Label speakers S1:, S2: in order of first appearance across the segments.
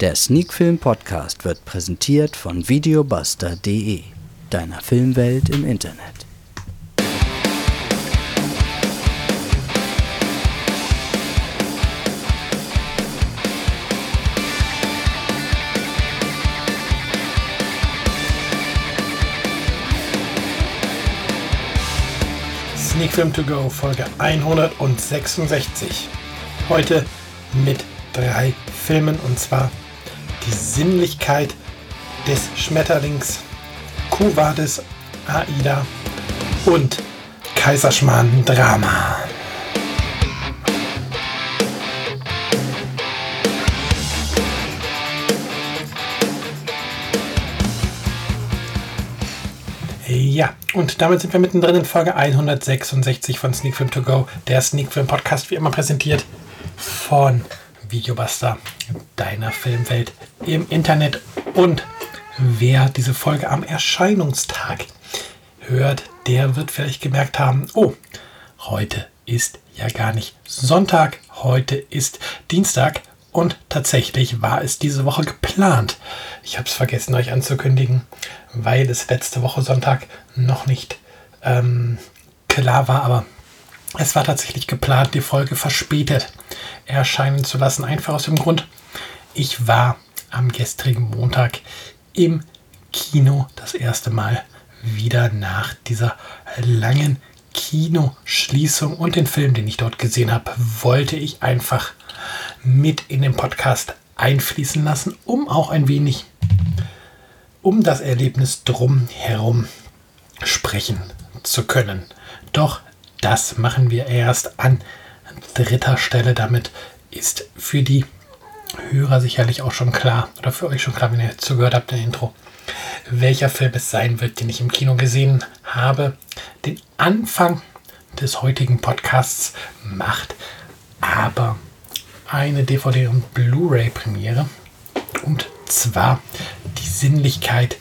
S1: Der Sneakfilm Podcast wird präsentiert von videobuster.de, deiner Filmwelt im Internet.
S2: Sneak Film To Go Folge 166. Heute mit drei Filmen und zwar die Sinnlichkeit des Schmetterlings, Kuwades Aida und Kaiserschmarrn Drama. Ja, und damit sind wir mittendrin in Folge 166 von Sneak Film To Go, der Sneak Film Podcast, wie immer präsentiert von Videobuster, deiner Filmwelt im Internet. Und wer diese Folge am Erscheinungstag hört, der wird vielleicht gemerkt haben, oh, heute ist ja gar nicht Sonntag, heute ist Dienstag und tatsächlich war es diese Woche geplant. Ich habe es vergessen euch anzukündigen, weil es letzte Woche Sonntag noch nicht ähm, klar war, aber es war tatsächlich geplant, die Folge verspätet erscheinen zu lassen. Einfach aus dem Grund, ich war am gestrigen Montag im Kino das erste Mal wieder nach dieser langen Kinoschließung und den Film, den ich dort gesehen habe, wollte ich einfach mit in den Podcast einfließen lassen, um auch ein wenig um das Erlebnis drumherum sprechen zu können. Doch das machen wir erst an dritter Stelle. Damit ist für die Hörer sicherlich auch schon klar, oder für euch schon klar, wenn ihr zugehört habt im Intro, welcher Film es sein wird, den ich im Kino gesehen habe. Den Anfang des heutigen Podcasts macht aber eine DVD- und Blu-ray-Premiere. Und zwar die Sinnlichkeit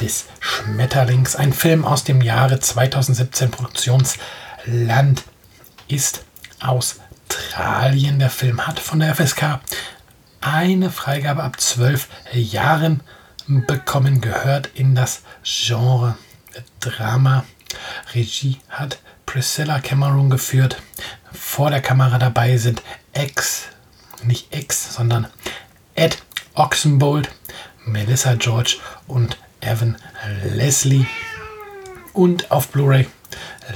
S2: des Schmetterlings. Ein Film aus dem Jahre 2017 Produktions Land ist Australien. Der Film hat von der FSK eine Freigabe ab zwölf Jahren bekommen, gehört in das Genre Drama. Regie hat Priscilla Cameron geführt. Vor der Kamera dabei sind Ex, nicht Ex, sondern Ed Oxenbold, Melissa George und Evan Leslie. Und auf Blu-ray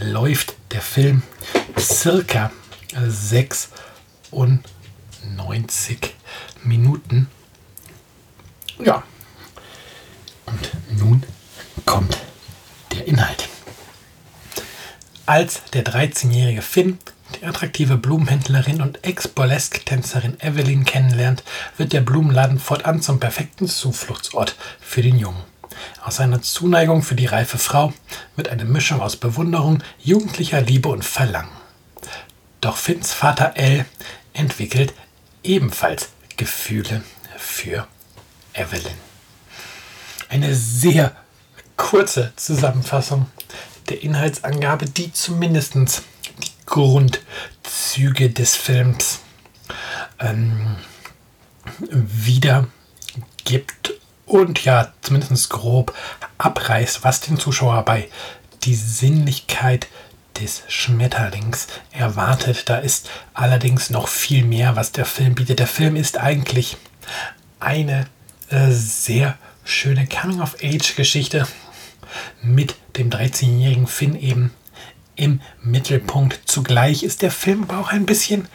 S2: läuft der Film circa 96 Minuten. Ja. Und nun kommt der Inhalt. Als der 13-jährige Finn die attraktive Blumenhändlerin und Ex-Burlesque-Tänzerin Evelyn kennenlernt, wird der Blumenladen fortan zum perfekten Zufluchtsort für den Jungen. Aus seiner Zuneigung für die reife Frau wird eine Mischung aus Bewunderung, jugendlicher Liebe und Verlangen. Doch Finns Vater L entwickelt ebenfalls Gefühle für Evelyn. Eine sehr kurze Zusammenfassung der Inhaltsangabe, die zumindest die Grundzüge des Films ähm, wiedergibt und ja, zumindest grob abreißt, was den Zuschauer bei die Sinnlichkeit des Schmetterlings erwartet. Da ist allerdings noch viel mehr, was der Film bietet. Der Film ist eigentlich eine äh, sehr schöne Coming-of-Age-Geschichte mit dem 13-jährigen Finn eben im Mittelpunkt. Zugleich ist der Film aber auch ein bisschen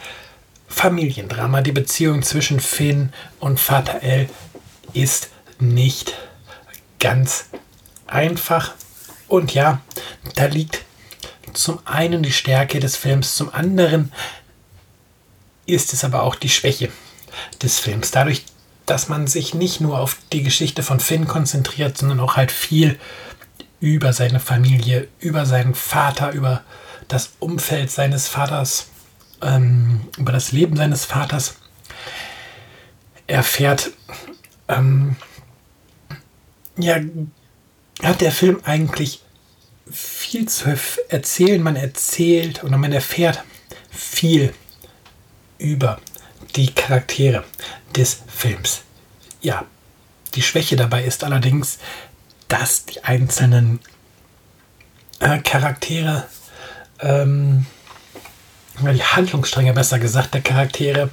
S2: Familiendrama. Die Beziehung zwischen Finn und Vater L ist nicht ganz einfach. Und ja, da liegt zum einen die Stärke des Films, zum anderen ist es aber auch die Schwäche des Films. Dadurch, dass man sich nicht nur auf die Geschichte von Finn konzentriert, sondern auch halt viel über seine Familie, über seinen Vater, über das Umfeld seines Vaters, ähm, über das Leben seines Vaters erfährt, ähm, ja, hat der Film eigentlich viel zu erzählen. Man erzählt oder man erfährt viel über die Charaktere des Films. ja, die Schwäche dabei ist allerdings, dass die einzelnen äh, Charaktere, ähm, die Handlungsstränge besser gesagt, der Charaktere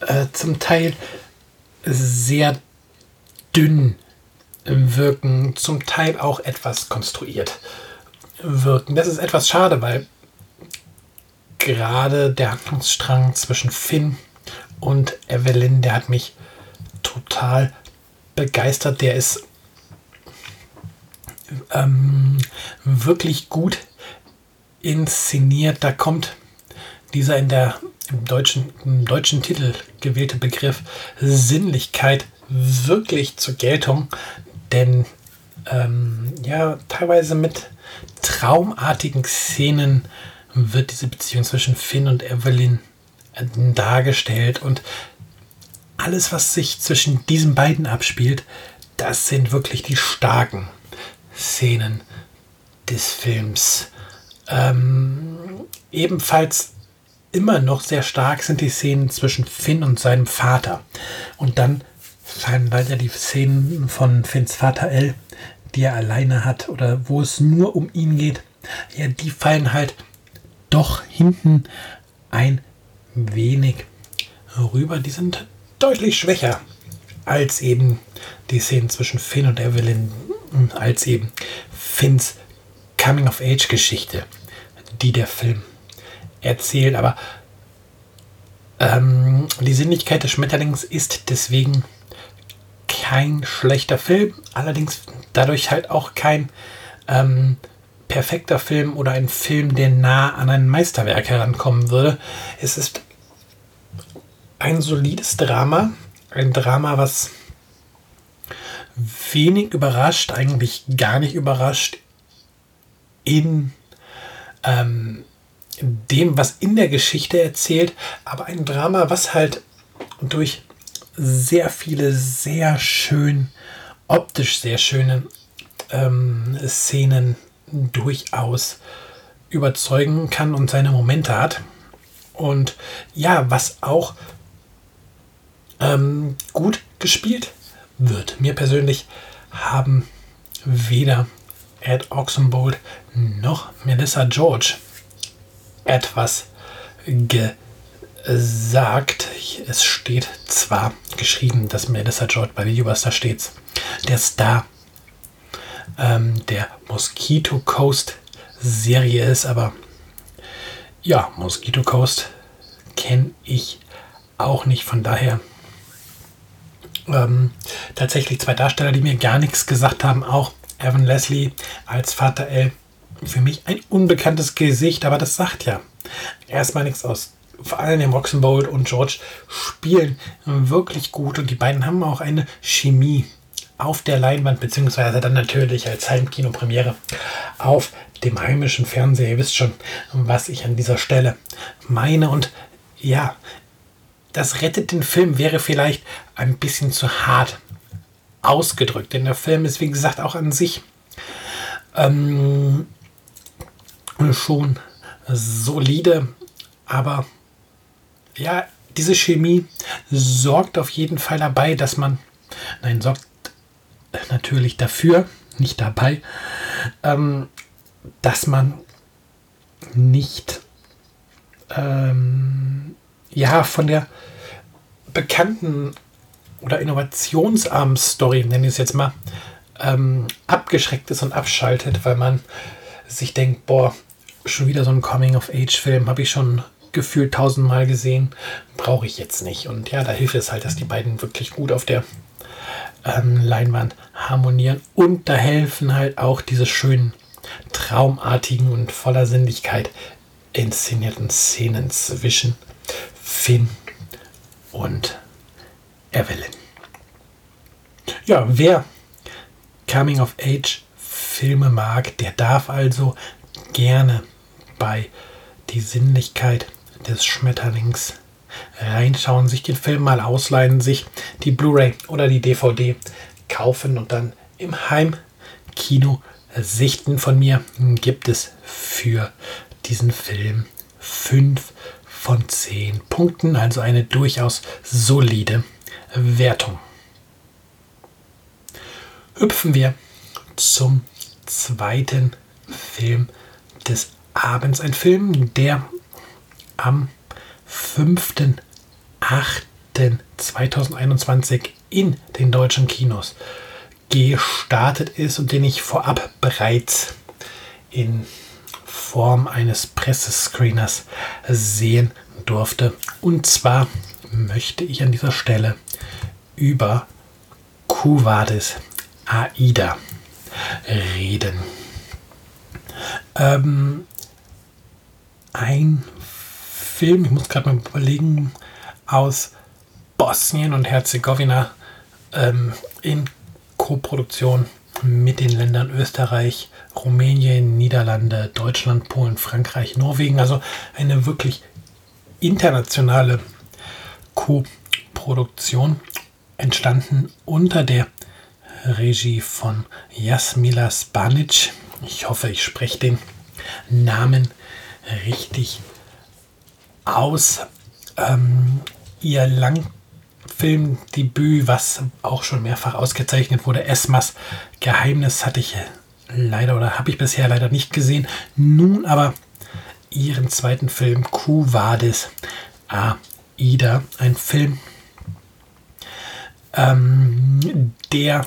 S2: äh, zum Teil sehr dünn wirken, zum Teil auch etwas konstruiert wirken. Das ist etwas schade, weil gerade der Handlungsstrang zwischen Finn und Evelyn, der hat mich total begeistert. Der ist ähm, wirklich gut inszeniert. Da kommt dieser in der im deutschen, im deutschen Titel gewählte Begriff Sinnlichkeit wirklich zur Geltung, denn ähm, ja, teilweise mit traumartigen Szenen wird diese Beziehung zwischen Finn und Evelyn äh, dargestellt und alles, was sich zwischen diesen beiden abspielt, das sind wirklich die starken Szenen des Films. Ähm, ebenfalls immer noch sehr stark sind die Szenen zwischen Finn und seinem Vater. Und dann fallen leider die Szenen von Finns Vater L, die er alleine hat oder wo es nur um ihn geht. Ja, die fallen halt doch hinten ein wenig rüber. Die sind deutlich schwächer als eben die Szenen zwischen Finn und Evelyn, als eben Finns Coming-of-Age-Geschichte, die der Film erzählt. Aber ähm, die Sinnlichkeit des Schmetterlings ist deswegen kein schlechter Film, allerdings dadurch halt auch kein ähm, perfekter Film oder ein Film, der nah an ein Meisterwerk herankommen würde. Es ist ein solides Drama, ein Drama, was wenig überrascht, eigentlich gar nicht überrascht in ähm, dem, was in der Geschichte erzählt, aber ein Drama, was halt durch sehr viele sehr schön, optisch sehr schöne ähm, Szenen durchaus überzeugen kann und seine Momente hat. Und ja, was auch ähm, gut gespielt wird. Mir persönlich haben weder Ed Oxenbold noch Melissa George etwas gesagt. Es steht zwar geschrieben, dass Melissa George bei Videobuster steht. Der Star ähm, der Mosquito Coast Serie ist, aber ja, Mosquito Coast kenne ich auch nicht. Von daher ähm, tatsächlich zwei Darsteller, die mir gar nichts gesagt haben. Auch Evan Leslie als Vater L. Für mich ein unbekanntes Gesicht, aber das sagt ja erstmal nichts aus. Vor allem dem Roxenbold und George spielen wirklich gut und die beiden haben auch eine Chemie auf der Leinwand, beziehungsweise dann natürlich als Heimkinopremiere auf dem heimischen Fernseher. Ihr wisst schon, was ich an dieser Stelle meine. Und ja, das rettet den Film, wäre vielleicht ein bisschen zu hart ausgedrückt. Denn der Film ist, wie gesagt, auch an sich ähm, schon solide, aber ja, diese Chemie sorgt auf jeden Fall dabei, dass man, nein, sorgt natürlich dafür, nicht dabei, ähm, dass man nicht ähm, ja von der bekannten oder innovationsarmen Story, nenne ich es jetzt mal, ähm, abgeschreckt ist und abschaltet, weil man sich denkt, boah, schon wieder so ein Coming-of-Age-Film, habe ich schon gefühlt tausendmal gesehen, brauche ich jetzt nicht. Und ja, da hilft es halt, dass die beiden wirklich gut auf der ähm, Leinwand harmonieren. Und da helfen halt auch diese schönen, traumartigen und voller Sinnlichkeit inszenierten Szenen zwischen Finn und Evelyn. Ja, wer Coming of Age Filme mag, der darf also gerne bei Die Sinnlichkeit des Schmetterlings reinschauen, sich den Film mal ausleihen, sich die Blu-ray oder die DVD kaufen und dann im Heimkino sichten. Von mir gibt es für diesen Film 5 von 10 Punkten, also eine durchaus solide Wertung. hüpfen wir zum zweiten Film des Abends. Ein Film, der am 5.8.2021 in den deutschen Kinos gestartet ist und den ich vorab bereits in Form eines Pressescreeners sehen durfte. Und zwar möchte ich an dieser Stelle über Kuvadis Aida reden. Ähm, ein Film, ich muss gerade mal überlegen, aus Bosnien und Herzegowina ähm, in Koproduktion mit den Ländern Österreich, Rumänien, Niederlande, Deutschland, Polen, Frankreich, Norwegen. Also eine wirklich internationale Co-Produktion entstanden unter der Regie von Jasmila Spanic. Ich hoffe, ich spreche den Namen richtig aus. Ähm, ihr Langfilmdebüt, was auch schon mehrfach ausgezeichnet wurde, Esmas Geheimnis, hatte ich leider oder habe ich bisher leider nicht gesehen. Nun aber ihren zweiten Film Q Vadis Aida, ein Film, ähm, der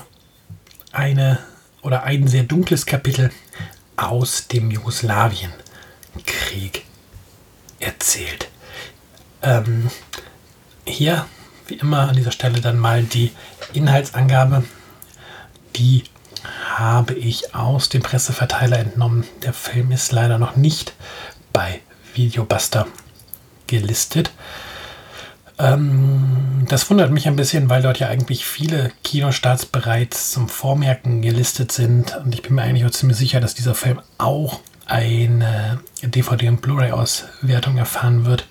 S2: eine oder ein sehr dunkles Kapitel aus dem Jugoslawienkrieg erzählt. Ähm, hier, wie immer, an dieser Stelle dann mal die Inhaltsangabe. Die habe ich aus dem Presseverteiler entnommen. Der Film ist leider noch nicht bei Videobuster gelistet. Ähm, das wundert mich ein bisschen, weil dort ja eigentlich viele Kinostarts bereits zum Vormerken gelistet sind. Und ich bin mir eigentlich auch ziemlich sicher, dass dieser Film auch eine DVD- und Blu-ray-Auswertung erfahren wird.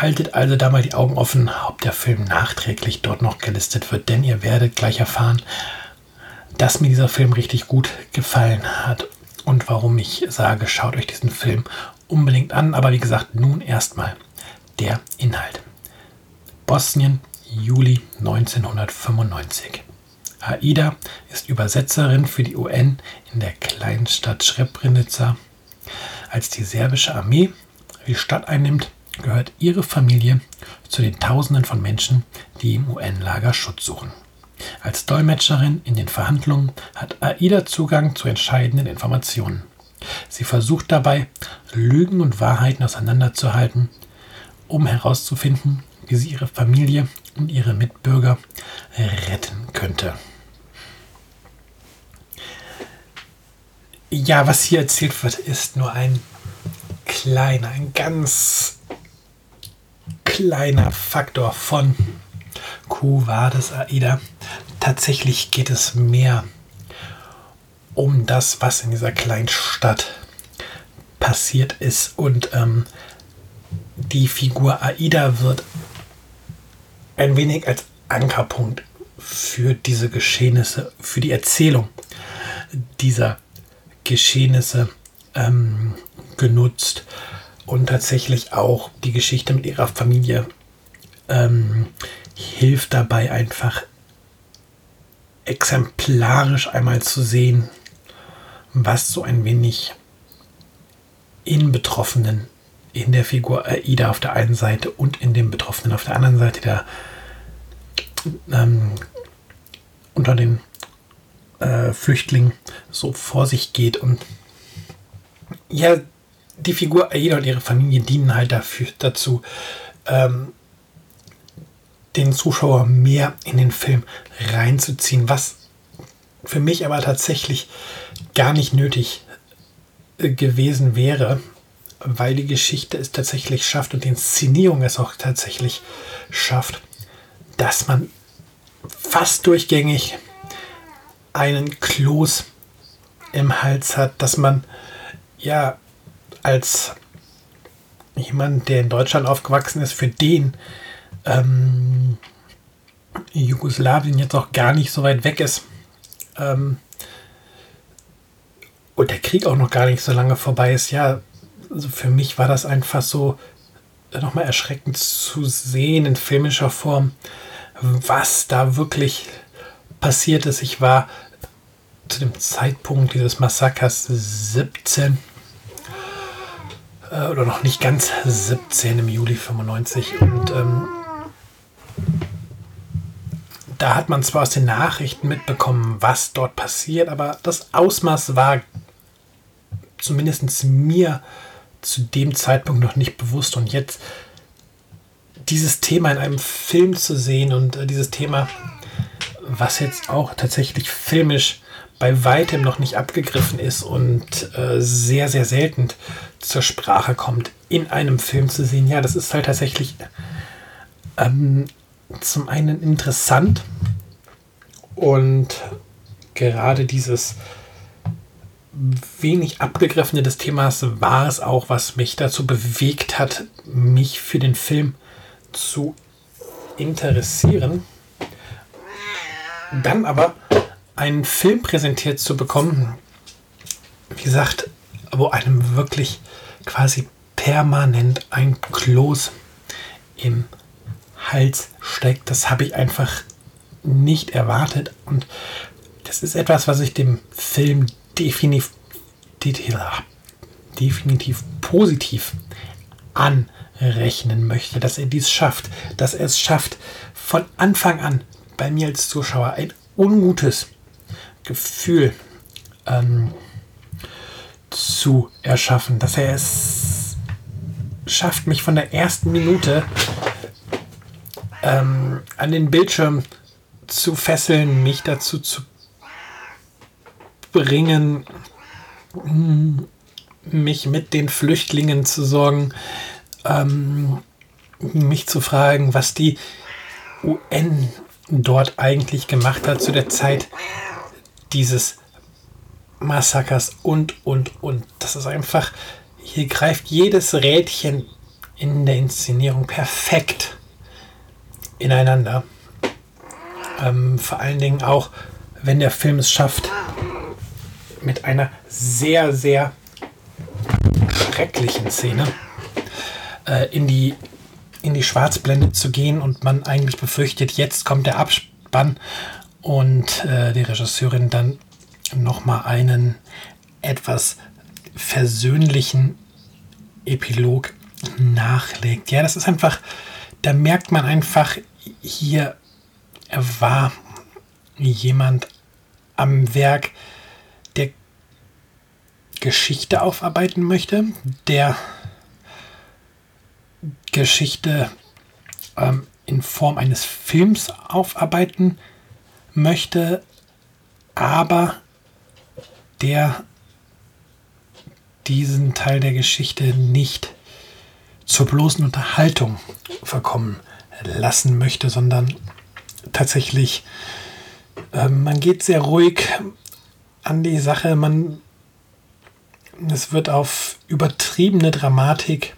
S2: Haltet also da mal die Augen offen, ob der Film nachträglich dort noch gelistet wird, denn ihr werdet gleich erfahren, dass mir dieser Film richtig gut gefallen hat und warum ich sage, schaut euch diesen Film unbedingt an. Aber wie gesagt, nun erstmal der Inhalt. Bosnien, Juli 1995. Aida ist Übersetzerin für die UN in der Kleinstadt Srebrenica. Als die serbische Armee die Stadt einnimmt, gehört ihre Familie zu den Tausenden von Menschen, die im UN-Lager Schutz suchen. Als Dolmetscherin in den Verhandlungen hat Aida Zugang zu entscheidenden Informationen. Sie versucht dabei, Lügen und Wahrheiten auseinanderzuhalten, um herauszufinden, wie sie ihre Familie und ihre Mitbürger retten könnte. Ja, was hier erzählt wird, ist nur ein kleiner, ein ganz kleiner Faktor von Q Vadis Aida. Tatsächlich geht es mehr um das, was in dieser kleinen Stadt passiert ist. Und ähm, die Figur Aida wird ein wenig als Ankerpunkt für diese Geschehnisse, für die Erzählung dieser Geschehnisse ähm, genutzt und tatsächlich auch die Geschichte mit ihrer Familie ähm, hilft dabei einfach exemplarisch einmal zu sehen, was so ein wenig in Betroffenen in der Figur Aida auf der einen Seite und in dem Betroffenen auf der anderen Seite, der ähm, unter den äh, Flüchtlingen so vor sich geht. Und ja, die Figur Aida und ihre Familie dienen halt dafür, dazu, ähm, den Zuschauer mehr in den Film reinzuziehen, was für mich aber tatsächlich gar nicht nötig äh, gewesen wäre, weil die Geschichte es tatsächlich schafft und die Inszenierung es auch tatsächlich schafft, dass man fast durchgängig einen Kloß im Hals hat, dass man ja als jemand, der in Deutschland aufgewachsen ist, für den ähm, Jugoslawien jetzt auch gar nicht so weit weg ist ähm, und der Krieg auch noch gar nicht so lange vorbei ist, ja, also für mich war das einfach so nochmal erschreckend zu sehen in filmischer Form, was da wirklich passiert ist. Ich war zu dem Zeitpunkt dieses Massakers 17 äh, oder noch nicht ganz 17 im Juli 95 und ähm, da hat man zwar aus den Nachrichten mitbekommen, was dort passiert, aber das Ausmaß war zumindest mir zu dem Zeitpunkt noch nicht bewusst. Und jetzt dieses Thema in einem Film zu sehen und äh, dieses Thema, was jetzt auch tatsächlich filmisch bei weitem noch nicht abgegriffen ist und äh, sehr, sehr selten zur Sprache kommt, in einem Film zu sehen, ja, das ist halt tatsächlich ähm, zum einen interessant und gerade dieses wenig abgegriffene des Themas war es auch, was mich dazu bewegt hat, mich für den Film zu interessieren. Dann aber einen Film präsentiert zu bekommen, wie gesagt, wo einem wirklich quasi permanent ein Kloß im Hals steckt. Das habe ich einfach nicht erwartet und das ist etwas, was ich dem Film definitiv, definitiv positiv anrechnen möchte, dass er dies schafft, dass er es schafft, von Anfang an bei mir als Zuschauer ein ungutes Gefühl ähm, zu erschaffen, dass er es schafft, mich von der ersten Minute ähm, an den Bildschirm zu fesseln, mich dazu zu bringen, mich mit den Flüchtlingen zu sorgen, ähm, mich zu fragen, was die UN dort eigentlich gemacht hat zu der Zeit dieses Massakers und, und, und. Das ist einfach, hier greift jedes Rädchen in der Inszenierung perfekt ineinander. Ähm, vor allen Dingen auch, wenn der Film es schafft, mit einer sehr, sehr schrecklichen Szene äh, in, die, in die Schwarzblende zu gehen und man eigentlich befürchtet, jetzt kommt der Abspann und äh, die Regisseurin dann nochmal einen etwas versöhnlichen Epilog nachlegt. Ja, das ist einfach, da merkt man einfach, hier war jemand am Werk, der Geschichte aufarbeiten möchte, der Geschichte ähm, in Form eines Films aufarbeiten möchte, aber der diesen Teil der Geschichte nicht zur bloßen Unterhaltung verkommen lassen möchte, sondern tatsächlich, äh, man geht sehr ruhig an die Sache, man es wird auf übertriebene Dramatik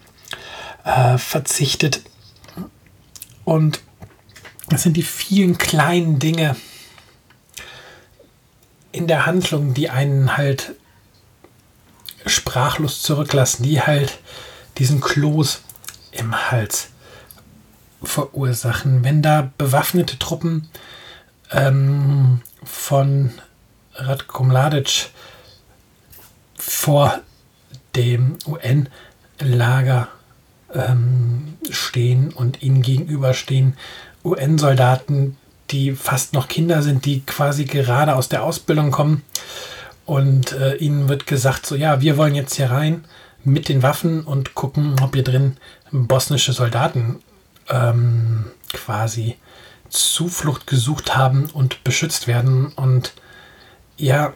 S2: äh, verzichtet. Und es sind die vielen kleinen Dinge, in der Handlung, die einen halt sprachlos zurücklassen, die halt diesen Kloß im Hals verursachen. Wenn da bewaffnete Truppen ähm, von Ratko Mladic vor dem UN-Lager ähm, stehen und ihnen gegenüberstehen UN-Soldaten, die fast noch Kinder sind, die quasi gerade aus der Ausbildung kommen. Und äh, ihnen wird gesagt, so ja, wir wollen jetzt hier rein mit den Waffen und gucken, ob hier drin bosnische Soldaten ähm, quasi Zuflucht gesucht haben und beschützt werden. Und ja,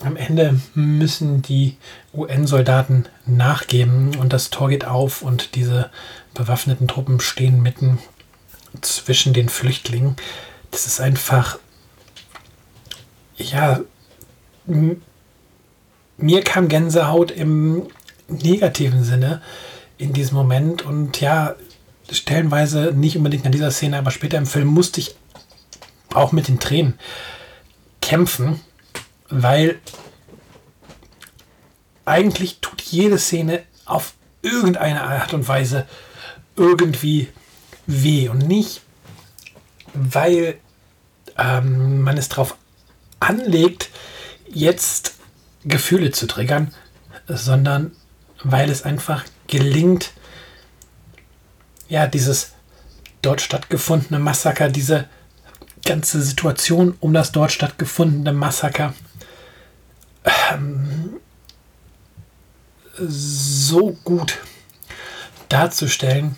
S2: am Ende müssen die UN-Soldaten nachgeben und das Tor geht auf und diese bewaffneten Truppen stehen mitten zwischen den Flüchtlingen das ist einfach, ja, mir kam Gänsehaut im negativen Sinne in diesem Moment und ja, stellenweise nicht unbedingt an dieser Szene, aber später im Film musste ich auch mit den Tränen kämpfen, weil eigentlich tut jede Szene auf irgendeine Art und Weise irgendwie weh und nicht weil ähm, man es darauf anlegt, jetzt Gefühle zu triggern, sondern weil es einfach gelingt, ja, dieses dort stattgefundene Massaker, diese ganze Situation um das dort stattgefundene Massaker ähm, so gut darzustellen,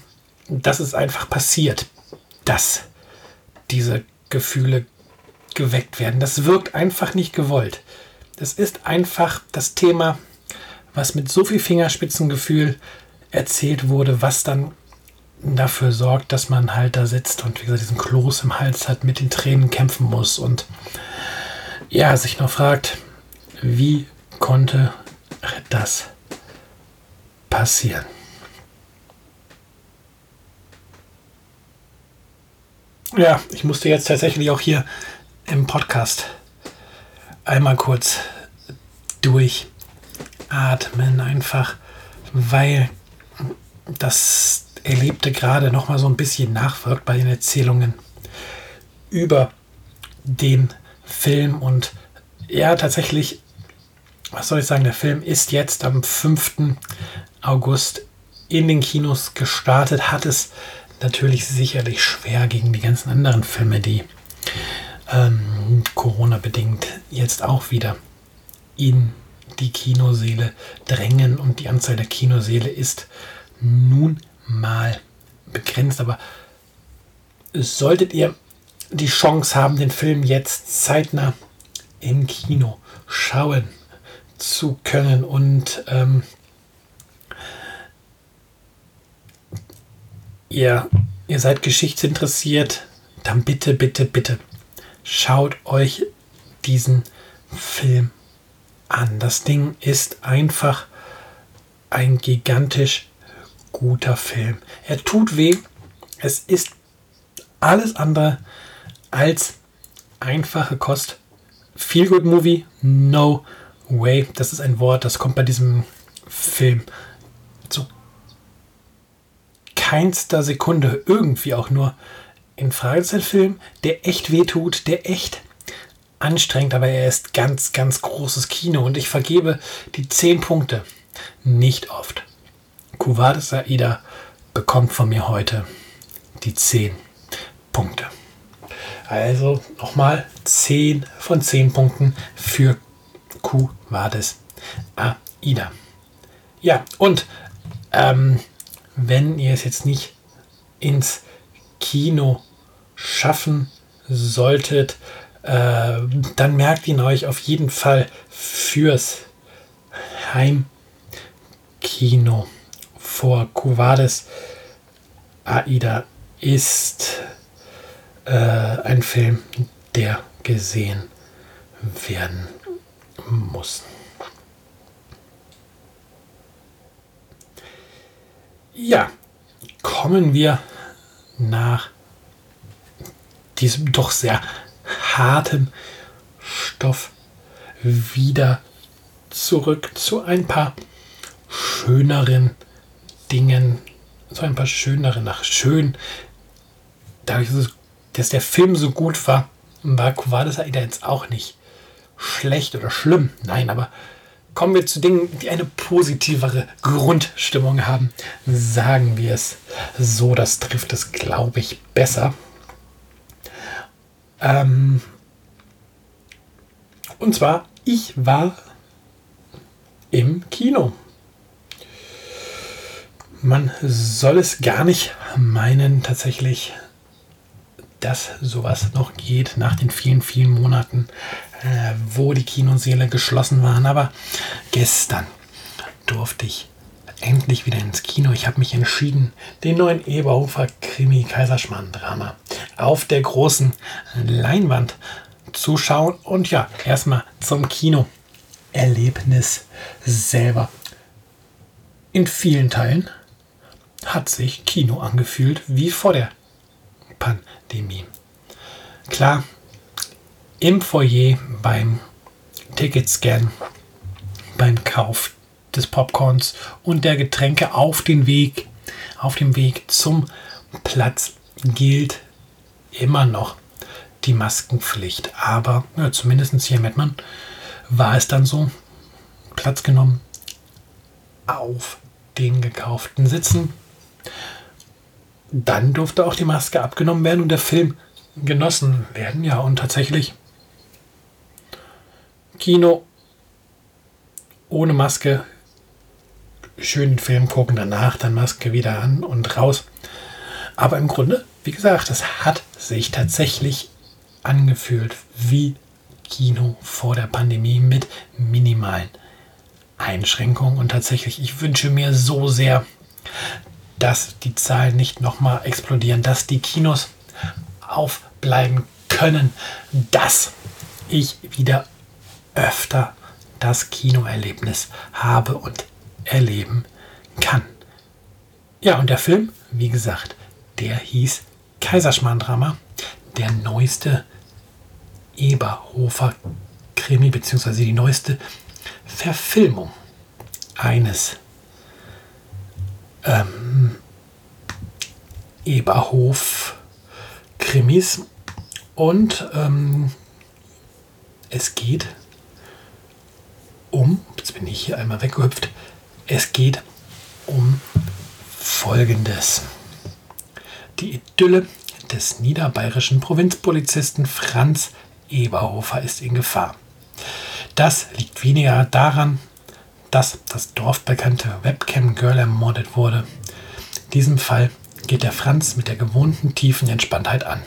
S2: dass es einfach passiert, dass diese Gefühle geweckt werden. Das wirkt einfach nicht gewollt. Das ist einfach das Thema, was mit so viel Fingerspitzengefühl erzählt wurde, was dann dafür sorgt, dass man halt da sitzt und wie gesagt diesen Kloß im Hals hat, mit den Tränen kämpfen muss und ja, sich noch fragt, wie konnte das passieren? Ja, ich musste jetzt tatsächlich auch hier im Podcast einmal kurz durchatmen, einfach weil das Erlebte gerade noch mal so ein bisschen nachwirkt bei den Erzählungen über den Film und ja, tatsächlich, was soll ich sagen, der Film ist jetzt am 5. August in den Kinos gestartet, hat es natürlich sicherlich schwer gegen die ganzen anderen Filme, die ähm, Corona-bedingt jetzt auch wieder in die Kinoseele drängen und die Anzahl der Kinoseele ist nun mal begrenzt. Aber solltet ihr die Chance haben, den Film jetzt zeitnah im Kino schauen zu können und ähm, ihr, ihr seid geschichtsinteressiert, dann bitte, bitte, bitte schaut euch diesen Film an. Das Ding ist einfach ein gigantisch guter Film. Er tut weh. Es ist alles andere als einfache Kost. Feel Good Movie, no way. Das ist ein Wort, das kommt bei diesem Film keinster Sekunde irgendwie auch nur in ein Film, der echt weh tut, der echt anstrengend, aber er ist ganz, ganz großes Kino und ich vergebe die 10 Punkte nicht oft. Kuvades Aida bekommt von mir heute die 10 Punkte. Also nochmal 10 von 10 Punkten für Kuvades Aida. Ja, und ähm, wenn ihr es jetzt nicht ins Kino schaffen solltet, äh, dann merkt ihn euch auf jeden Fall fürs Heimkino vor Cuvades. Aida ist äh, ein Film, der gesehen werden muss. Ja, kommen wir nach diesem doch sehr harten Stoff wieder zurück zu ein paar schöneren Dingen, zu ein paar schöneren, nach schön, dadurch, dass der Film so gut war, war Kuvades Aida jetzt auch nicht schlecht oder schlimm. Nein, aber kommen wir zu Dingen, die eine positivere Grundstimmung haben. Sagen wir es so, das trifft es, glaube ich, besser. Ähm und zwar, ich war im Kino. Man soll es gar nicht meinen, tatsächlich, dass sowas noch geht nach den vielen, vielen Monaten wo die Kinoseele geschlossen waren. Aber gestern durfte ich endlich wieder ins Kino. Ich habe mich entschieden, den neuen Eberhofer Krimi Kaiserschmarrn-Drama auf der großen Leinwand zu schauen. Und ja, erstmal zum Kino-Erlebnis selber. In vielen Teilen hat sich Kino angefühlt wie vor der Pandemie. Klar, im Foyer beim Ticketscan, beim Kauf des Popcorns und der Getränke auf den Weg, auf dem Weg zum Platz gilt immer noch die Maskenpflicht. Aber ja, zumindest hier in Mettmann war es dann so, Platz genommen auf den gekauften Sitzen. Dann durfte auch die Maske abgenommen werden und der Film genossen werden. Ja, und tatsächlich Kino ohne Maske, schönen Film gucken, danach dann Maske wieder an und raus. Aber im Grunde, wie gesagt, es hat sich tatsächlich angefühlt wie Kino vor der Pandemie mit minimalen Einschränkungen. Und tatsächlich, ich wünsche mir so sehr, dass die Zahlen nicht nochmal explodieren, dass die Kinos aufbleiben können, dass ich wieder öfter das Kinoerlebnis habe und erleben kann. Ja, und der Film, wie gesagt, der hieß Kaiserschmarrn-Drama, der neueste Eberhofer Krimi, beziehungsweise die neueste Verfilmung eines ähm, Eberhof-Krimis. Und ähm, es geht um, jetzt bin ich hier einmal weggehüpft, es geht um Folgendes. Die Idylle des niederbayerischen Provinzpolizisten Franz Eberhofer ist in Gefahr. Das liegt weniger daran, dass das dorfbekannte Webcam-Girl ermordet wurde. Diesem Fall geht der Franz mit der gewohnten tiefen Entspanntheit an.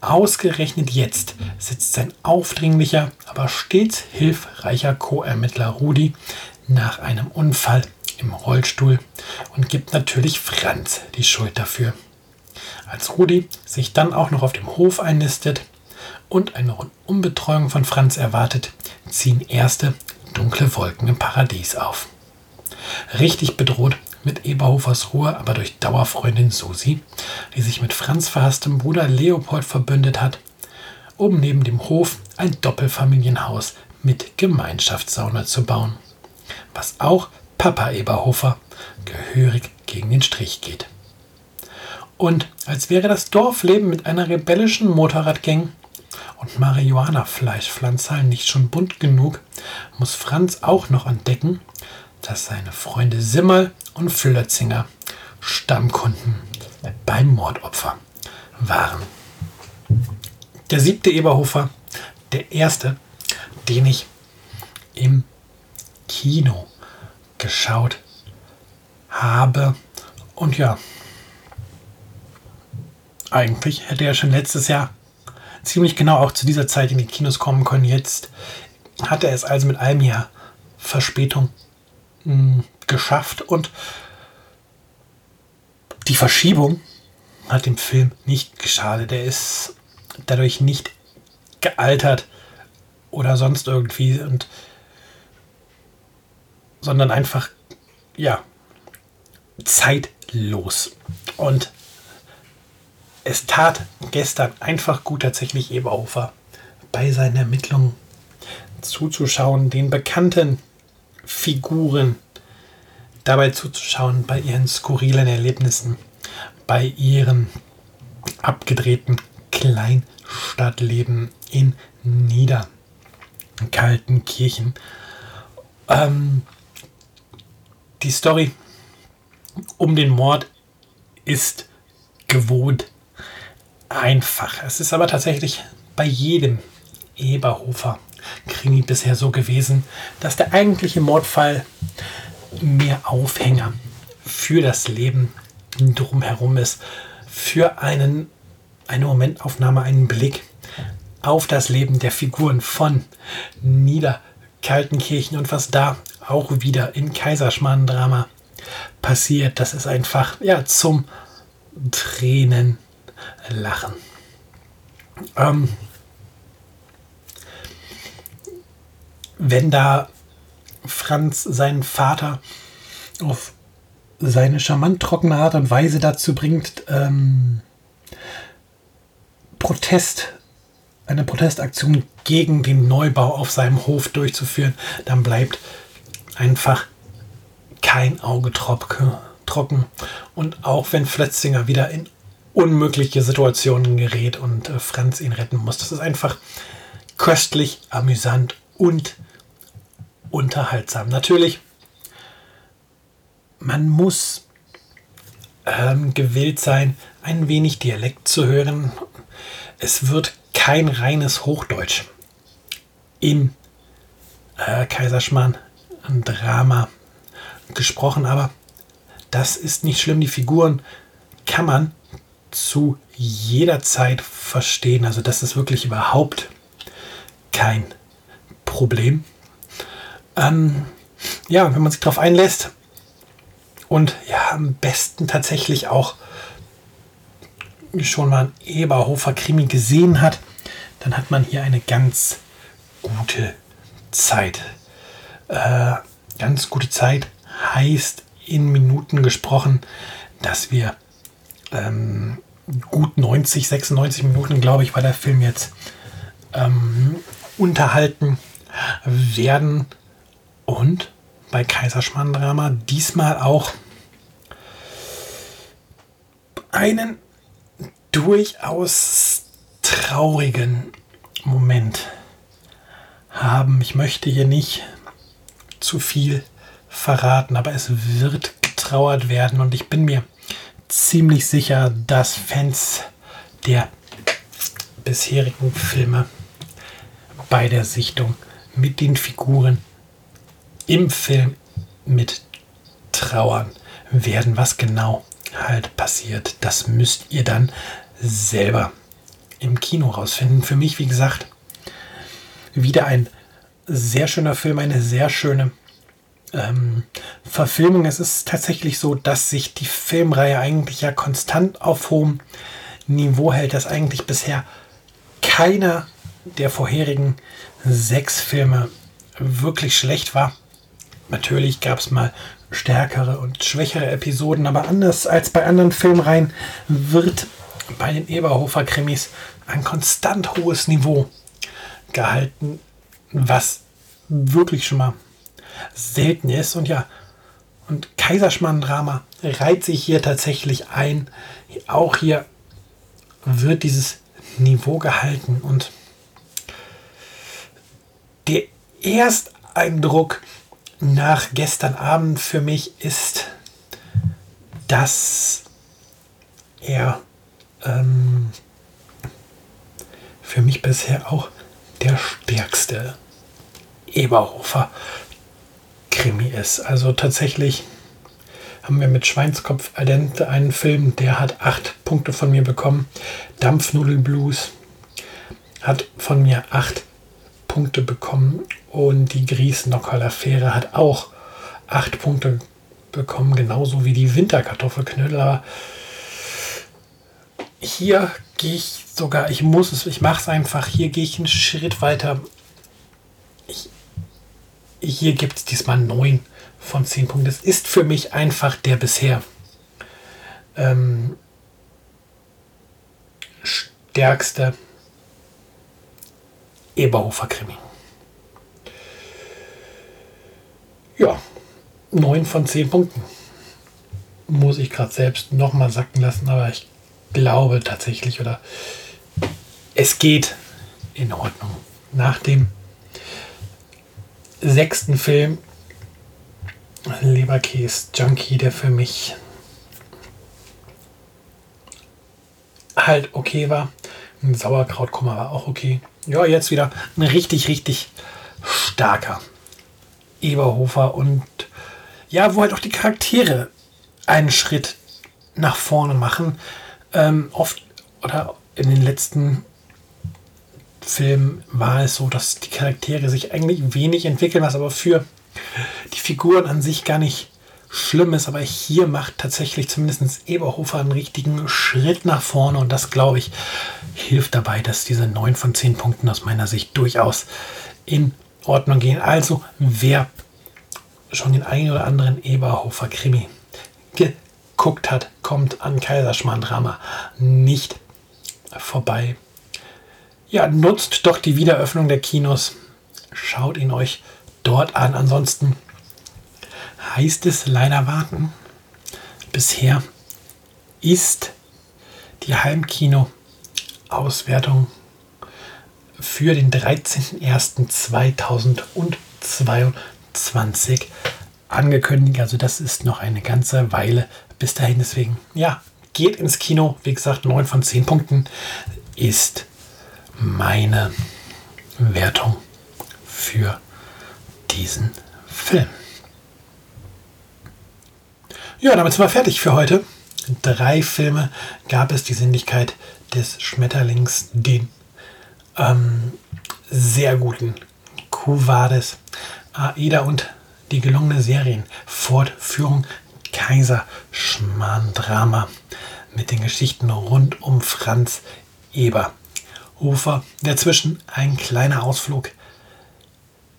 S2: Ausgerechnet jetzt sitzt sein aufdringlicher, aber stets hilfreicher Co-Ermittler Rudi nach einem Unfall im Rollstuhl und gibt natürlich Franz die Schuld dafür. Als Rudi sich dann auch noch auf dem Hof einnistet und eine Rundumbetreuung von Franz erwartet, ziehen erste dunkle Wolken im Paradies auf. Richtig bedroht mit Eberhofers Ruhe, aber durch Dauerfreundin Susi, die sich mit Franz verhasstem Bruder Leopold verbündet hat, um neben dem Hof ein Doppelfamilienhaus mit Gemeinschaftssauna zu bauen. Was auch Papa Eberhofer gehörig gegen den Strich geht. Und als wäre das Dorfleben mit einer rebellischen Motorradgang und Marihuana-Fleischpflanzerl nicht schon bunt genug, muss Franz auch noch entdecken, dass seine Freunde Simmel und Flötzinger Stammkunden beim Mordopfer waren. Der siebte Eberhofer, der erste, den ich im Kino geschaut habe. Und ja, eigentlich hätte er schon letztes Jahr ziemlich genau auch zu dieser Zeit in die Kinos kommen können. Jetzt hat er es also mit einem Jahr Verspätung mh, geschafft und die Verschiebung hat dem Film nicht geschadet. Er ist dadurch nicht gealtert oder sonst irgendwie und sondern einfach ja zeitlos und es tat gestern einfach gut, tatsächlich Eberhofer bei seinen Ermittlungen zuzuschauen, den bekannten Figuren dabei zuzuschauen, bei ihren skurrilen Erlebnissen, bei ihrem abgedrehten Kleinstadtleben in Niederkaltenkirchen. Ähm, die Story um den Mord ist gewohnt einfach. Es ist aber tatsächlich bei jedem Eberhofer Krimi bisher so gewesen, dass der eigentliche Mordfall mehr Aufhänger für das Leben drumherum ist, für einen, eine Momentaufnahme, einen Blick auf das Leben der Figuren von Niederkaltenkirchen und was da auch wieder in Kaiserschmarrn-Drama passiert. Das ist einfach ja zum Tränen lachen. Ähm, wenn da Franz seinen Vater auf seine charmant trockene Art und Weise dazu bringt, ähm, Protest, eine Protestaktion gegen den Neubau auf seinem Hof durchzuführen, dann bleibt einfach kein Auge trocken. Und auch wenn Flötzinger wieder in unmögliche Situationen gerät und äh, Franz ihn retten muss. Das ist einfach köstlich, amüsant und unterhaltsam. Natürlich, man muss ähm, gewillt sein, ein wenig Dialekt zu hören. Es wird kein reines Hochdeutsch im äh, Kaiserschmarrn Drama gesprochen, aber das ist nicht schlimm. Die Figuren kann man zu jeder Zeit verstehen. Also das ist wirklich überhaupt kein Problem. Ähm, ja, wenn man sich darauf einlässt und ja, am besten tatsächlich auch schon mal ein Eberhofer Krimi gesehen hat, dann hat man hier eine ganz gute Zeit. Äh, ganz gute Zeit heißt in Minuten gesprochen, dass wir ähm, gut 90, 96 Minuten, glaube ich, war der Film jetzt ähm, unterhalten werden. Und bei Kaiserschmarrn Drama diesmal auch einen durchaus traurigen Moment haben. Ich möchte hier nicht zu viel verraten, aber es wird getrauert werden und ich bin mir ziemlich sicher, dass Fans der bisherigen Filme bei der Sichtung mit den Figuren im Film mit trauern werden. Was genau halt passiert, das müsst ihr dann selber im Kino rausfinden. Für mich, wie gesagt, wieder ein sehr schöner Film, eine sehr schöne ähm, Verfilmung. Es ist tatsächlich so, dass sich die Filmreihe eigentlich ja konstant auf hohem Niveau hält, dass eigentlich bisher keiner der vorherigen sechs Filme wirklich schlecht war. Natürlich gab es mal stärkere und schwächere Episoden, aber anders als bei anderen Filmreihen wird bei den Eberhofer-Krimis ein konstant hohes Niveau gehalten, was wirklich schon mal selten ist. Und ja, und Kaiserschmarrn-Drama reiht sich hier tatsächlich ein. Auch hier wird dieses Niveau gehalten. Und der Ersteindruck nach gestern Abend für mich ist, dass er ähm, für mich bisher auch der stärkste Eberhofer Krimi ist. Also tatsächlich haben wir mit Schweinskopf al dente einen Film, der hat acht Punkte von mir bekommen. Dampfnudelblues hat von mir acht Punkte bekommen und die Grießnockerl-Affäre hat auch acht Punkte bekommen, genauso wie die Winterkartoffelknödel. hier gehe ich sogar, ich muss es, ich mache es einfach, hier gehe ich einen Schritt weiter. Ich, hier gibt es diesmal neun von zehn Punkten. Es ist für mich einfach der bisher ähm, stärkste Eberhofer Krimi. Ja, 9 von 10 Punkten. Muss ich gerade selbst nochmal sacken lassen, aber ich glaube tatsächlich, oder es geht in Ordnung. Nach dem sechsten Film Leberkäse Junkie, der für mich halt okay war. Ein Sauerkrautkummer war auch okay. Ja, jetzt wieder ein richtig, richtig starker Eberhofer und ja, wo halt auch die Charaktere einen Schritt nach vorne machen. Ähm, oft oder in den letzten Filmen war es so, dass die Charaktere sich eigentlich wenig entwickeln, was aber für die Figuren an sich gar nicht schlimm ist. Aber hier macht tatsächlich zumindest Eberhofer einen richtigen Schritt nach vorne und das, glaube ich, hilft dabei, dass diese 9 von 10 Punkten aus meiner Sicht durchaus in Ordnung gehen. Also, wer schon den einen oder anderen Eberhofer Krimi geguckt hat, kommt an Kaiserschmarrn-Drama nicht vorbei. Ja, nutzt doch die Wiederöffnung der Kinos. Schaut ihn euch dort an. Ansonsten heißt es leider warten. Bisher ist die Heimkino-Auswertung für den 13.01.2022 angekündigt. Also das ist noch eine ganze Weile bis dahin. Deswegen, ja, geht ins Kino. Wie gesagt, 9 von 10 Punkten ist meine Wertung für diesen Film. Ja, damit sind wir fertig für heute. Drei Filme gab es die Sinnlichkeit des Schmetterlings, den ähm, sehr guten Kuvades, Aida und die gelungene Serienfortführung Kaiser Schmarrn Drama mit den Geschichten rund um Franz Eber. Hofer, dazwischen ein kleiner Ausflug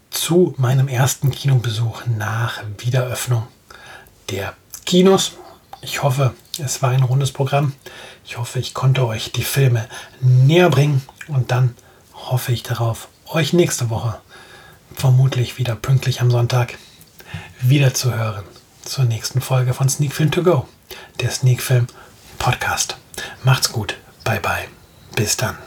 S2: zu meinem ersten Kinobesuch nach Wiederöffnung der Kinos. Ich hoffe, es war ein rundes Programm. Ich hoffe, ich konnte euch die Filme näher bringen und dann hoffe ich darauf, euch nächste Woche vermutlich wieder pünktlich am Sonntag wieder zu hören zur nächsten Folge von Sneak Film To Go, der Sneak Film Podcast. Macht's gut. Bye bye. Bis dann.